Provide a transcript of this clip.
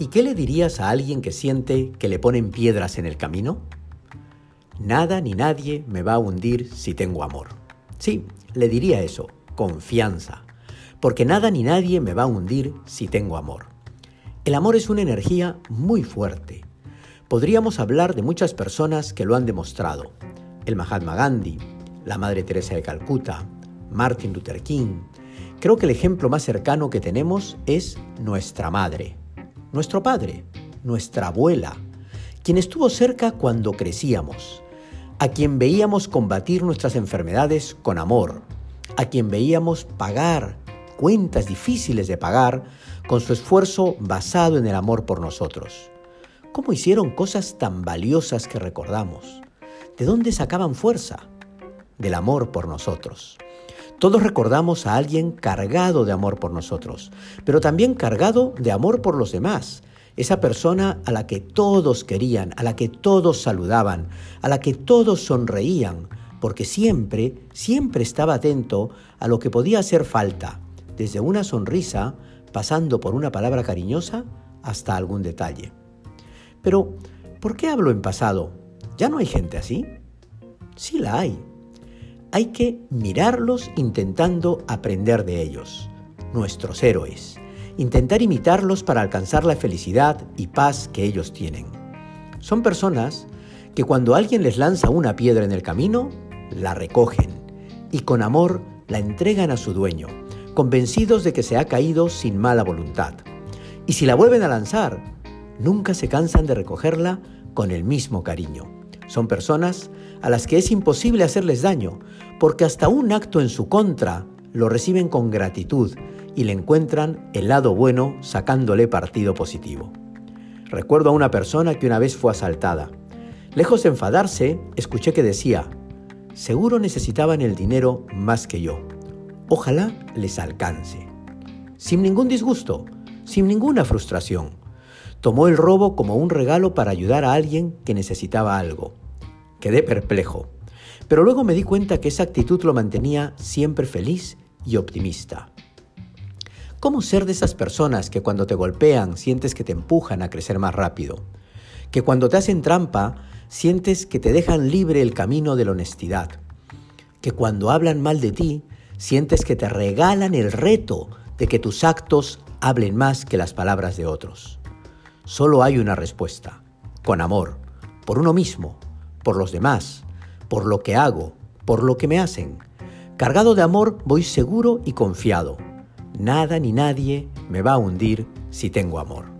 ¿Y qué le dirías a alguien que siente que le ponen piedras en el camino? Nada ni nadie me va a hundir si tengo amor. Sí, le diría eso, confianza, porque nada ni nadie me va a hundir si tengo amor. El amor es una energía muy fuerte. Podríamos hablar de muchas personas que lo han demostrado. El Mahatma Gandhi, la Madre Teresa de Calcuta, Martin Luther King. Creo que el ejemplo más cercano que tenemos es nuestra madre, nuestro padre, nuestra abuela, quien estuvo cerca cuando crecíamos, a quien veíamos combatir nuestras enfermedades con amor, a quien veíamos pagar cuentas difíciles de pagar con su esfuerzo basado en el amor por nosotros. ¿Cómo hicieron cosas tan valiosas que recordamos? ¿De dónde sacaban fuerza? Del amor por nosotros. Todos recordamos a alguien cargado de amor por nosotros, pero también cargado de amor por los demás. Esa persona a la que todos querían, a la que todos saludaban, a la que todos sonreían, porque siempre, siempre estaba atento a lo que podía hacer falta, desde una sonrisa, pasando por una palabra cariñosa, hasta algún detalle. Pero, ¿por qué hablo en pasado? ¿Ya no hay gente así? Sí la hay hay que mirarlos intentando aprender de ellos, nuestros héroes, intentar imitarlos para alcanzar la felicidad y paz que ellos tienen. Son personas que cuando alguien les lanza una piedra en el camino, la recogen y con amor la entregan a su dueño, convencidos de que se ha caído sin mala voluntad. Y si la vuelven a lanzar, nunca se cansan de recogerla con el mismo cariño. Son personas a las que es imposible hacerles daño, porque hasta un acto en su contra lo reciben con gratitud y le encuentran el lado bueno sacándole partido positivo. Recuerdo a una persona que una vez fue asaltada. Lejos de enfadarse, escuché que decía, seguro necesitaban el dinero más que yo. Ojalá les alcance. Sin ningún disgusto, sin ninguna frustración. Tomó el robo como un regalo para ayudar a alguien que necesitaba algo. Quedé perplejo, pero luego me di cuenta que esa actitud lo mantenía siempre feliz y optimista. ¿Cómo ser de esas personas que cuando te golpean sientes que te empujan a crecer más rápido? Que cuando te hacen trampa sientes que te dejan libre el camino de la honestidad. Que cuando hablan mal de ti sientes que te regalan el reto de que tus actos hablen más que las palabras de otros. Solo hay una respuesta, con amor, por uno mismo, por los demás, por lo que hago, por lo que me hacen. Cargado de amor voy seguro y confiado. Nada ni nadie me va a hundir si tengo amor.